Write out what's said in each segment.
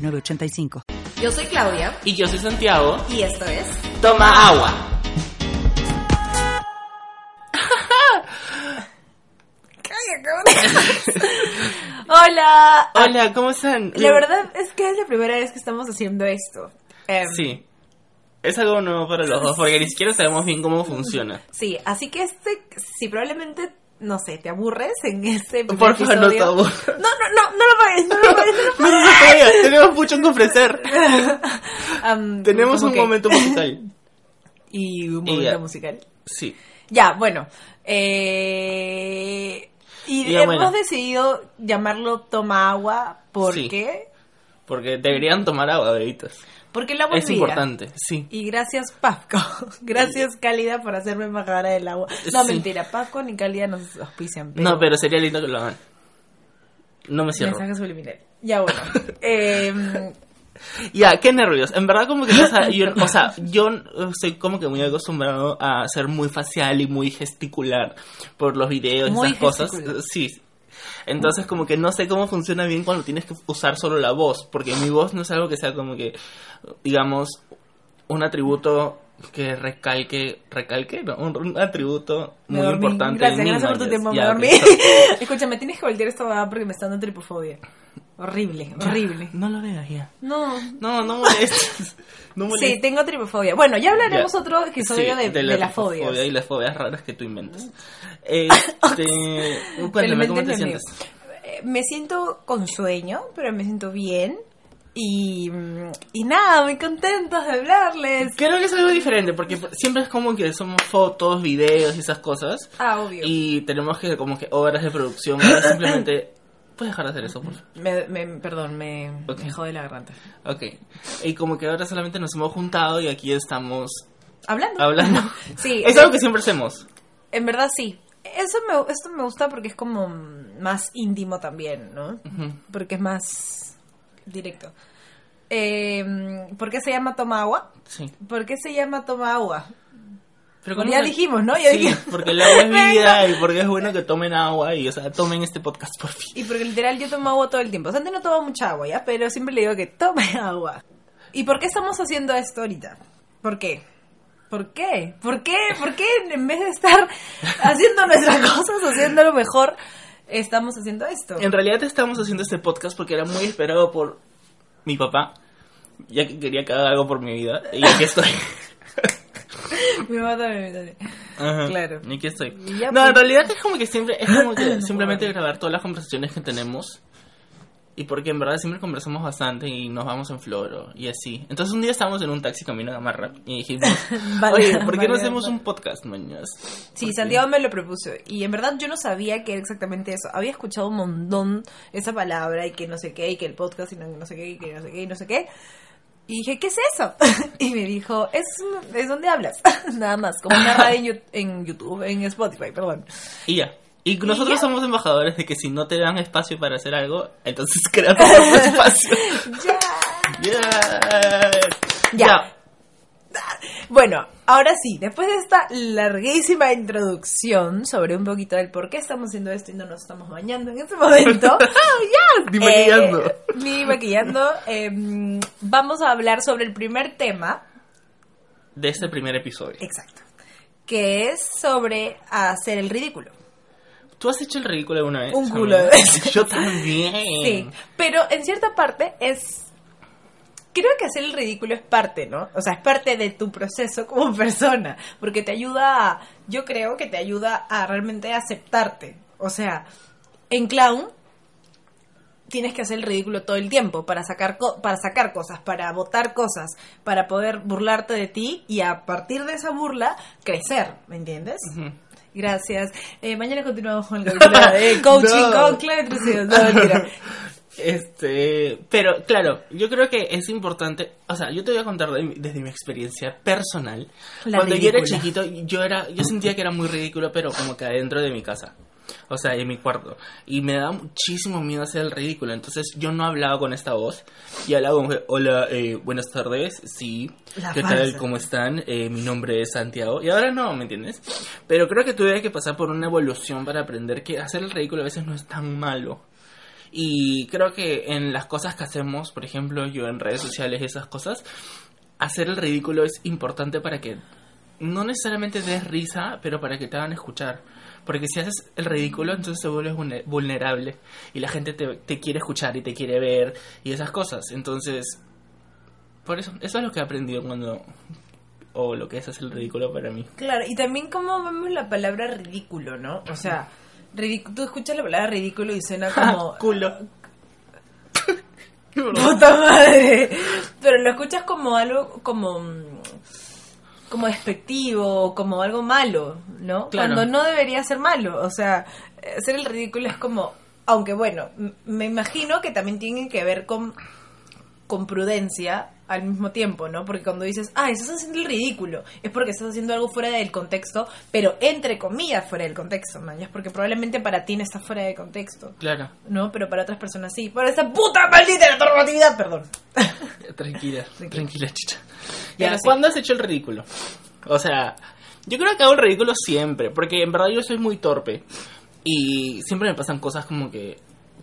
906985. Yo soy Claudia Y yo soy Santiago. y esto es Toma agua. Hola. Hola, ¿cómo están? La verdad es que es la primera vez que estamos haciendo esto. Em, Sí. Es algo nuevo para los dos porque ni siquiera sabemos bien cómo funciona. Sí, así que este, si probablemente, no sé, te aburres en este primer Por favor, no te aburras. No, no, no, no lo pagues, no lo pagues, no lo No, no, tenemos mucho que ofrecer. pagues. Am, Tenemos ¿cómo un momento musical. Y un momento musical. Sí. Ya, bueno. Eh, y hemos bueno. decidido llamarlo Toma Agua. ¿Por Sí. Porque deberían tomar agua, bebitos. Porque el agua es, Es vida. importante, sí. Y gracias, Pasco. Gracias, Cálida, por hacerme embajadora del agua. No, Sí. mentira. Pasco ni Cálida nos auspician. No, pero sería lindo que lo hagan. No me cierro. Mensaje subliminal. Ya, bueno. eh, Ya, qué nervios. En verdad como que, o sea, yo, o sea, yo estoy como que muy acostumbrado a ser muy facial y muy gesticular por los videos y esas cosas. Sí. Entonces como que no sé cómo funciona bien cuando tienes que usar solo la voz, porque mi voz no es algo que sea como que, digamos, un atributo que recalque, recalque, no, un, un atributo muy importante. Gracias, gracias por tu tiempo. Me dormí. Escúchame, tienes que voltear esta porque me está dando tripofobia. Horrible, horrible. No lo veas ya. No. No, no molestes. No molestes. Sí, tengo tripofobia. Bueno, ya hablaremos Ya. otro episodio Sí, de, de, las fobias. Y las fobias raras que tú inventas. Este, cuéntame, ¿cómo te en sientes? Me siento con sueño, pero me siento bien. Y, mm, y nada, muy contentos de hablarles. Creo que es algo diferente, porque siempre es como que somos fotos, videos y esas cosas. Ah, obvio. Y tenemos que como que horas de producción. simplemente... ¿Puedes dejar de hacer eso, por favor? Me, me- perdón, me, Ok. me jode la garganta. Ok. Y como que ahora solamente nos hemos juntado y aquí estamos ¿Hablando? hablando. Sí, Es eh, algo que siempre hacemos. En verdad sí. Eso me, esto me gusta porque es como más íntimo también, ¿no? Porque es más directo. Eh, ¿Por qué se llama Toma Agua? Sí. ¿Por qué se llama Toma Agua? Pero Bueno, ¿cómo ya se- dijimos, ¿no? Ya Sí, dijimos. porque el agua es vida y porque es bueno que tomen agua y, o sea, tomen este podcast por fin. Y porque literal yo tomo agua todo el tiempo. O sea, antes no tomo mucha agua, ¿ya? Pero siempre le digo que tome agua. ¿Y por qué estamos haciendo esto ahorita? ¿Por qué? ¿Por qué? ¿Por qué? ¿Por qué en vez de estar haciendo nuestras cosas, haciéndolo mejor, estamos haciendo esto? En realidad estamos haciendo este podcast porque era muy esperado por mi papá, ya que quería que haga algo por mi vida. Y aquí estoy. Mi mamá también, también. Ajá, Claro. Y aquí estoy. Ya, no, pues. en realidad es como que siempre, es como que No simplemente grabar todas las conversaciones que tenemos. Y porque en verdad siempre conversamos bastante y nos vamos en floro y así. Entonces un día estábamos en un taxi camino a Gamarra y dijimos, Vale, oye, ¿por qué no vale, hacemos vale. un podcast, mañas? Sí, Santiago me lo propuso. Y en verdad yo no sabía que era exactamente eso. Había escuchado un montón esa palabra y que no sé qué, y que el podcast y no, no sé qué, y que no sé qué, y no sé qué. Y dije, ¿qué es eso? y me dijo, es, es donde hablas. Nada más, como una radio en, YouTube, en Spotify, perdón. Y ya. Y nosotros ya. somos embajadores de que si no te dan espacio para hacer algo, entonces crea tu propio espacio. Ya. Yeah. Ya. Bueno, ahora sí, después de esta larguísima introducción sobre un poquito del por qué estamos haciendo esto y no nos estamos bañando en este momento. Ni maquillando. Eh, ni maquillando. eh, vamos a hablar sobre el primer tema. De este primer episodio. Exacto. Que es sobre hacer el ridículo. ¿Tú has hecho el ridículo alguna vez? Un culo de veces. Yo también. Sí. Pero en cierta parte es. Creo que hacer el ridículo es parte, ¿no? O sea, es parte de tu proceso como persona. Porque te ayuda a. Yo creo que te ayuda a realmente aceptarte. O sea, en clown tienes que hacer el ridículo todo el tiempo para sacar co- para sacar cosas, para votar cosas, para poder burlarte de ti y a partir de esa burla crecer, ¿me entiendes? Gracias. Eh, mañana continuamos con el de coaching No. con Claudia. No, mentira. Este, pero claro, yo creo que es importante, o sea, yo te voy a contar de desde mi experiencia personal. La Cuando yo era chiquito, yo era, yo sentía que era muy ridículo, pero como que adentro de mi casa. O sea, en mi cuarto. Y me daba muchísimo miedo hacer el ridículo. Entonces yo no hablaba con esta voz. Y hablaba que, hola, eh, buenas tardes. Sí. La ¿Qué tal? ¿Cómo están? Eh, mi nombre es Santiago. Y ahora no, ¿me entiendes? Pero creo que tuve que pasar por una evolución para aprender que hacer el ridículo a veces no es tan malo. Y creo que en las cosas que hacemos, por ejemplo, yo en redes sociales esas cosas, hacer el ridículo es importante para que no necesariamente des risa, pero para que te hagan escuchar. Porque si haces el ridículo, entonces te vuelves vulne- vulnerable y la gente te, te quiere escuchar y te quiere ver y esas cosas. Entonces, por eso, eso es lo que he aprendido cuando, o lo que es hacer el ridículo para mí. Claro, y también cómo vemos la palabra ridículo, ¿no? O sea, ridic- tú escuchas la palabra ridículo y suena como... Culo. ¡Puta madre! Pero lo escuchas como algo, como... como despectivo, como algo malo, ¿no? Claro. Cuando no debería ser malo. O sea, hacer el ridículo es como... Aunque bueno, me imagino que también tiene que ver con, con prudencia al mismo tiempo, ¿no? Porque cuando dices, ah, estás haciendo el ridículo, es porque estás haciendo algo fuera del contexto, pero entre comillas fuera del contexto, man. Es porque probablemente para ti no está fuera de contexto. Claro, ¿no? Pero para otras personas sí. Por esa puta maldita normatividad, perdón. tranquila, tranquila, chicha. Ya, sí. ¿cuándo has hecho el ridículo? O sea, yo creo que hago el ridículo siempre, porque en verdad yo soy muy torpe y siempre me pasan cosas como que,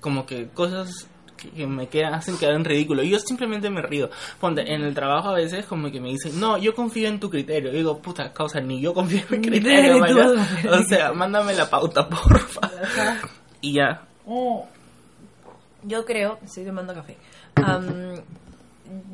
como que cosas que, que me quedan, hacen quedar en ridículo. Y yo simplemente me río. Ponte, en el trabajo a veces como que me dicen, no, yo confío en tu criterio. Y digo, puta causa, ni yo confío en mi criterio, O sea, mándame la pauta, porfa. Y ya. Yo creo, estoy tomando café. Am,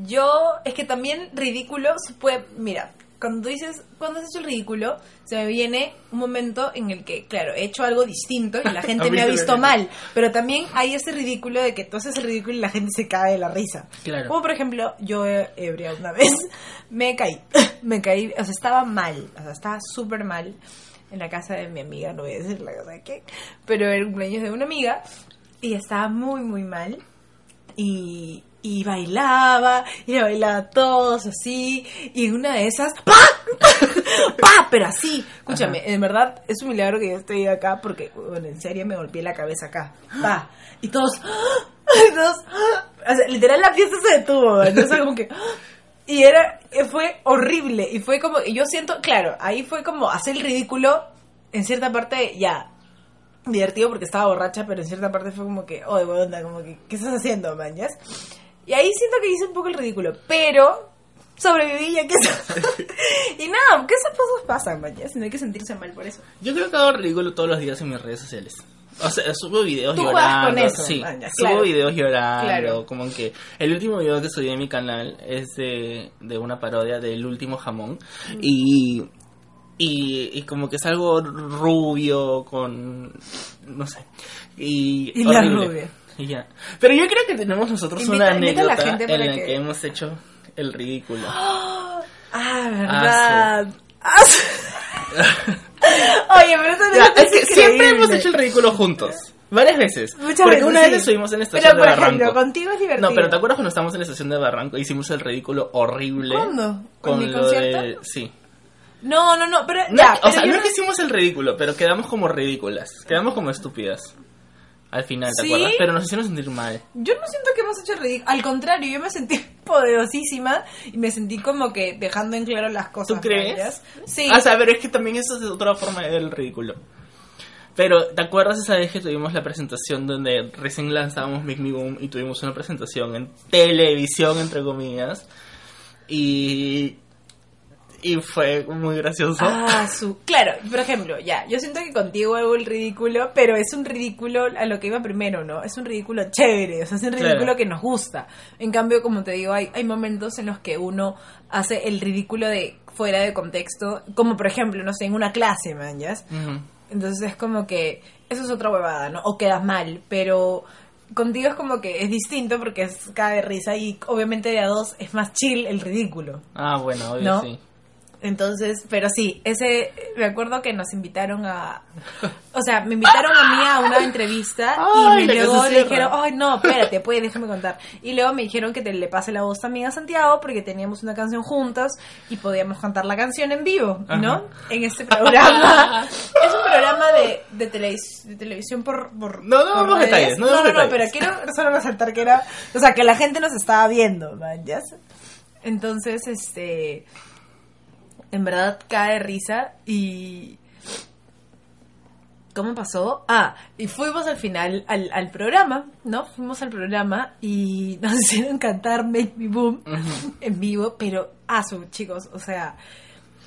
yo, es que también ridículo se puede, mira, cuando dices, cuando has hecho el ridículo, se me viene un momento en el que, claro, he hecho algo distinto y la gente me ha visto mal, pero también hay ese ridículo de que tú haces el ridículo y la gente se cae de la risa. Claro. Como por ejemplo, yo ebria una vez me caí, me caí, o sea, estaba mal, o sea, estaba súper mal en la casa de mi amiga, no voy a decir la casa de qué, pero era el cumpleaños de una amiga y estaba muy, muy mal y, y bailaba, y le bailaba a todos así, y en una de esas, ¡pa! ¡pa! Pero así, escúchame, en verdad es un milagro que yo estoy acá porque, bueno, en serio me golpeé la cabeza acá, ¡pa! Y todos, y todos, o sea, literal la fiesta se detuvo, entonces como que, y era, fue horrible, y fue como, y yo siento, claro, ahí fue como hacer el ridículo, en cierta parte, ya, divertido porque estaba borracha, pero en cierta parte fue como que, oh, de buena onda, como que, ¿qué estás haciendo, mañas? Y ahí siento que hice un poco el ridículo, pero sobreviví ya que Y nada, que esas cosas pasan, mañas, no hay que sentirse mal por eso. Yo creo que hago ridículo todos los días en mis redes sociales. O sea, subo videos Tú llorando. con eso, sí, man, subo claro. videos llorando. Claro. Como que el último video que subí en mi canal es de, de una parodia del último jamón. Mm. Y, y, y como que es algo rubio con. No sé. Y, Y la rubia. Y ya. Pero yo creo que tenemos nosotros Invita- una la anécdota gente en la que- que... hemos hecho el ridículo. Ah, verdad. Ah, Oye, pero eso Ya, no es que siempre hemos hecho el ridículo juntos. Varias veces. Muchas Porque veces, una sí. vez estuvimos en la Pero estación por de ejemplo, Barranco. contigo es divertido. No, pero ¿te acuerdas cuando estábamos en la estación de Barranco? Hicimos el ridículo horrible. ¿Cuándo? Con ¿En mi lo concierto? de... Sí. No, no, no, pero No, ya, o pero sea, no es que hicimos el ridículo, pero quedamos como ridículas. Quedamos como estúpidas. Al final, ¿te ¿Sí? acuerdas? Pero nos hicieron sentir mal. Yo no siento que hemos hecho ridículo. Al contrario, yo me sentí poderosísima y me sentí como que dejando en claro las cosas. ¿Tú crees? Sí. O sea, pero es que también eso es otra forma de ver el ridículo. Pero, ¿te acuerdas esa vez que tuvimos la presentación donde recién lanzábamos Make Me Boom y tuvimos una presentación en televisión, entre comillas? Y. Y fue muy gracioso. Ah, su. Claro, por ejemplo, ya, yo siento que contigo hago el ridículo, pero es un ridículo a lo que iba primero, ¿no? Es un ridículo chévere, o sea, es un ridículo Claro. que nos gusta. En cambio, como te digo, hay, hay momentos en los que uno hace el ridículo de fuera de contexto, como por ejemplo, no sé, en una clase, man. Entonces es como que eso es otra huevada, ¿no? O quedas mal, pero contigo es como que es distinto porque es cada de risa y obviamente de a dos es más chill el ridículo. Ah, bueno, obvio, ¿No? sí. Entonces, pero sí, ese, me acuerdo que nos invitaron a, o sea, me invitaron a mí a una entrevista Ay, y me luego le dijeron, ay no, espérate, pues déjame contar. Y luego me dijeron que te le pase la voz también a Santiago porque teníamos una canción juntas y podíamos cantar la canción en vivo, ¿no? Ajá. En este programa. es un programa de, de, televis- de televisión por, por No, no por redes. detalles, no no, no, pero quiero solo resaltar que era, o sea, que la gente nos estaba viendo, ¿man? ¿Ya? Entonces, este, en verdad cae risa y... ¿Cómo pasó? Ah, y fuimos al final al, al programa, ¿no? Fuimos al programa y nos hicieron cantar Make Me Boom en vivo, pero, su, chicos, o sea,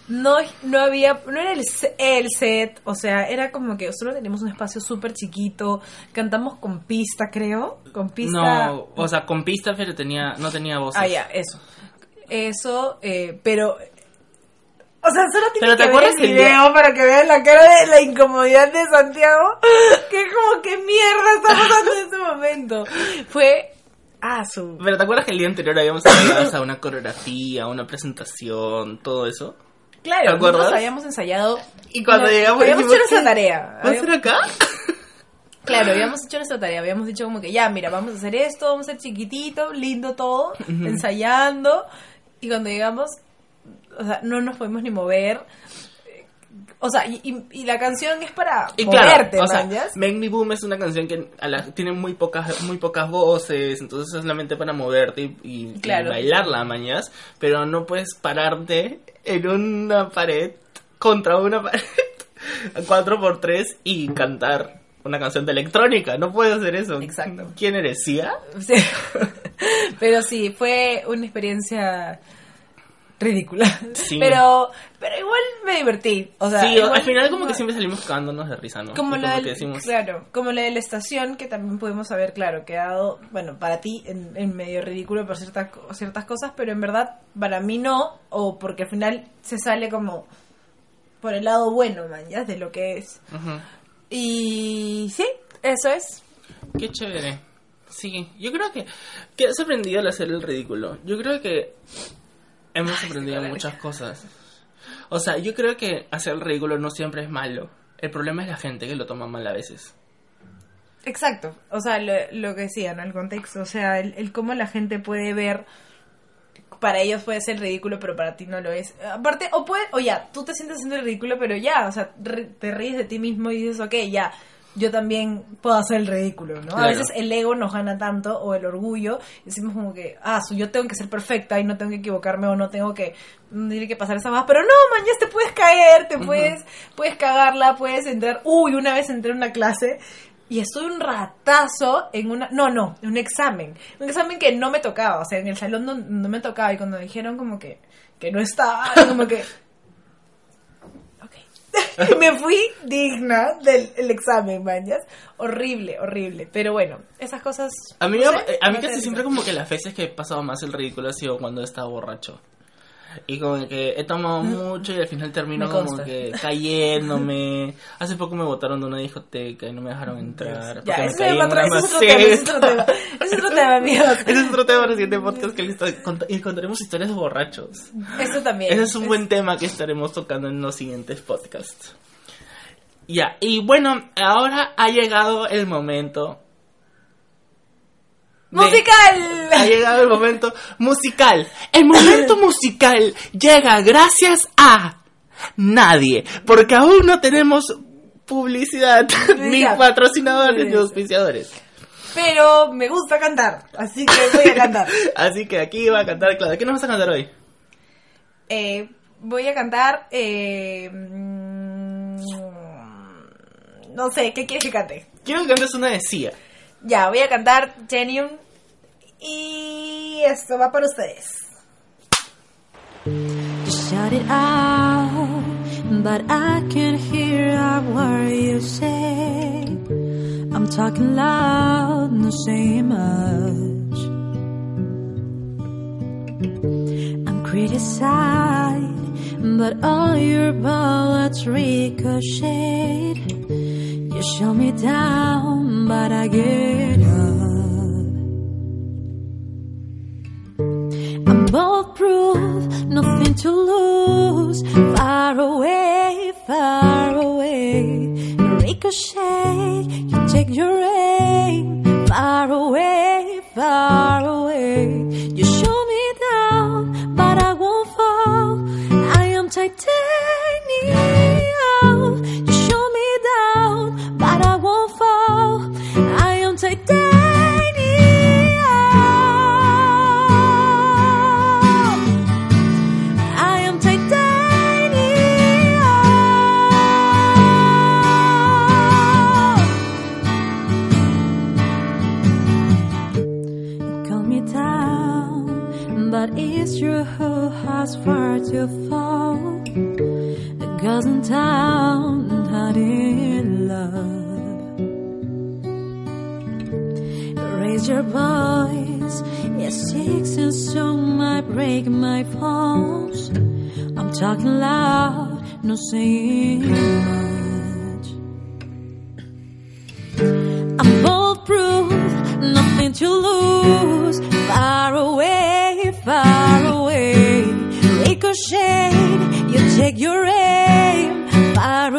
no, no había, no era el, el set, o sea, era como que solo teníamos un espacio súper chiquito, cantamos con pista, creo, con pista. No, o sea, con pista, pero tenía, no tenía voces. Ah, ya, eso. Eso, eh, pero... O sea, solo ¿te que ver acuerdas el que video para que vean la cara de la incomodidad de Santiago. Que es como, ¿qué mierda está pasando en este momento? Fue... Ah, su... Pero ¿te acuerdas que el día anterior habíamos ensayado a una coreografía, una presentación, todo eso? Claro, ¿Te acuerdas? nosotros habíamos ensayado... Y cuando No, llegamos Habíamos hecho nuestra tarea. ¿Va a ser acá? Claro, habíamos hecho nuestra tarea, habíamos dicho como que ya, mira, vamos a hacer esto, vamos a ser chiquitito, lindo todo, ensayando, y cuando llegamos, o sea, no nos podemos ni mover. O sea, y, y- y la canción es para Y claro, moverte, o. Make Me Boom es una canción que a la- tiene muy pocas muy pocas voces, entonces es solamente para moverte y, Claro. bailarla, mañas, pero no puedes pararte en una pared contra una pared a 4x3 y cantar una canción de electrónica, no puedes hacer eso. Exacto. ¿Quién eres, Sia? Sí. Pero sí, fue una experiencia ridícula. Sí. Pero, pero igual me divertí. O sea, sí, igual- al final como que siempre salimos cagándonos de risa, ¿no? Como la que del, decimos, claro, como la de la estación, que también pudimos haber, claro, quedado, bueno, para ti en, en medio ridículo por ciertas, ciertas cosas, pero en verdad para mí no, o porque al final se sale como por el lado bueno, man, ya, de lo que es. Y sí, eso es. Qué chévere. Sí, yo creo que, que has aprendido al hacer el ridículo. Yo creo que hemos aprendido muchas cosas. O sea, yo creo que hacer el ridículo no siempre es malo. El problema es la gente que lo toma mal a veces. Exacto, o sea, lo, lo que decía, ¿no? El contexto, o sea, el, el cómo la gente puede ver, para ellos puede ser ridículo, pero para ti no lo es. Aparte, o puede, o ya, tú te sientes haciendo el ridículo, pero ya, o sea, ri- te ríes de ti mismo y dices, ok, ya, yo también puedo hacer el ridículo, ¿no? A veces el ego nos gana tanto, o el orgullo, y decimos como que, ah, yo tengo que ser perfecta y no tengo que equivocarme o no tengo que, no tiene que pasar esa más, pero no, man, ya te puedes caer, te puedes, puedes cagarla, puedes entrar, uy, una vez entré en una clase y estuve un ratazo en una, no, no, en un examen, un examen que no me tocaba, o sea, en el salón no, no me tocaba y cuando me dijeron como que, que no estaba, como que, me fui digna del el examen, mañas, horrible, horrible, pero bueno, esas cosas. A mí, no me- sé, a mí no casi siempre como que las veces que he pasado más el ridículo ha sido cuando he estado borracho. Y como que he tomado mucho y al final termino como que cayéndome. Hace poco me botaron de una discoteca y no me dejaron entrar. Ya, porque me caí es en otro, una es otro tema, es otro tema, maceta. ese es otro tema, amigos. Ese es otro tema del siguiente podcast que y contaremos historias de borrachos. Eso también. Ese es un buen tema que estaremos tocando en los siguientes podcasts. Ya, y bueno, ahora ha llegado el momento. ¡Musical! Ha llegado el momento musical. El momento musical llega gracias a nadie, porque aún no tenemos publicidad, ni patrocinadores, ni auspiciadores. Pero me gusta cantar, así que voy a cantar. Así que aquí va a cantar Claudia. ¿Qué nos vas a cantar hoy? Eh, voy a cantar. Eh, no sé, ¿qué quieres que cante? Quiero que cantes una de Sia. Ya, voy a cantar Genium. Y esto va para ustedes. Shout it out, but I can hear a word you say. I'm talking loud, no saying much. I'm criticized, but all your bullets ricochet. You show me down, but I get up. Bulletproof, nothing to lose. Far away, far away. Ricochet, you take your aim. Far away, far fall. The girls in town not in love. Raise your voice, it sticks and soon might break my bones. I'm talking loud, no saying take your aim. Far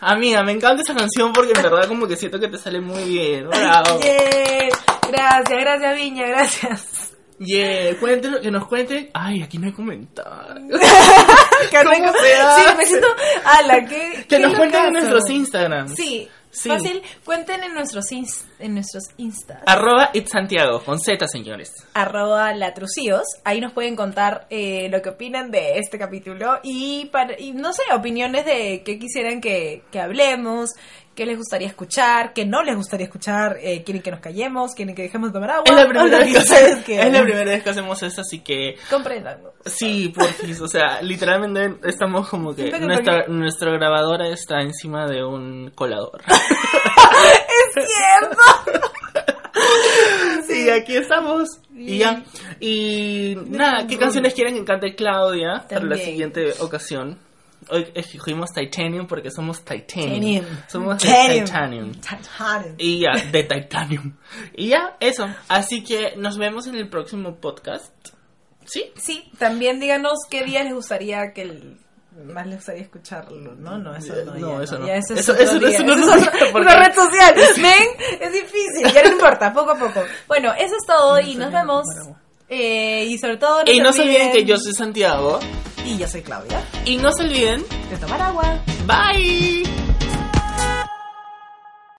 Amiga, me encanta esa canción porque en verdad como que siento que te sale muy bien. Bravo. Yeah. Gracias, gracias Viña, gracias. Yeah, cuéntenos, que nos cuenten. Ay, aquí no hay comentarios. Qué ¿Cómo rico. se Sí, hace? me siento. Ala, qué. Que qué nos cuenten en nuestros Instagram. Sí, Fácil. Cuenten en nuestros, ins- en nuestros instas. Arroba It's Santiago, con Z, señores. arroba latrucíos. Ahí nos pueden contar eh, lo que opinan de este capítulo y, para- y no sé, opiniones de qué quisieran que, que hablemos, qué les gustaría escuchar, qué no les gustaría escuchar, eh, quieren que nos callemos, quieren que dejemos de tomar agua. Es la primera vez que que hacemos, quieran. es la primera vez que hacemos eso, así que Compréndanlo. sí, porfis, o sea, literalmente estamos como que que nuestra, nuestra grabadora está encima de un colador. ¡Es cierto! Sí, aquí estamos. Y ya. Y nada, ¿qué canciones quieren que cante Claudia para la siguiente ocasión? Hoy escogimos Titanium porque somos Titanium. Titanium. Somos Titanium. Titanium. Titanium. Y ya, de Titanium. Y ya, eso. Así que nos vemos en el próximo podcast. ¿Sí? Sí, también díganos qué día les gustaría que el- más les gustaría escucharlo, ¿no? No, eso no. No, ya eso no. Ya eso es Eso- eso- eso no es una red social. ¿Ven? Es difícil, ya no importa, poco a poco. Bueno, eso es todo y nos vemos. Eh, y sobre todo Y no se olviden que yo soy Santiago. Y yo soy Claudia. Y no se olviden. De tomar agua. Bye.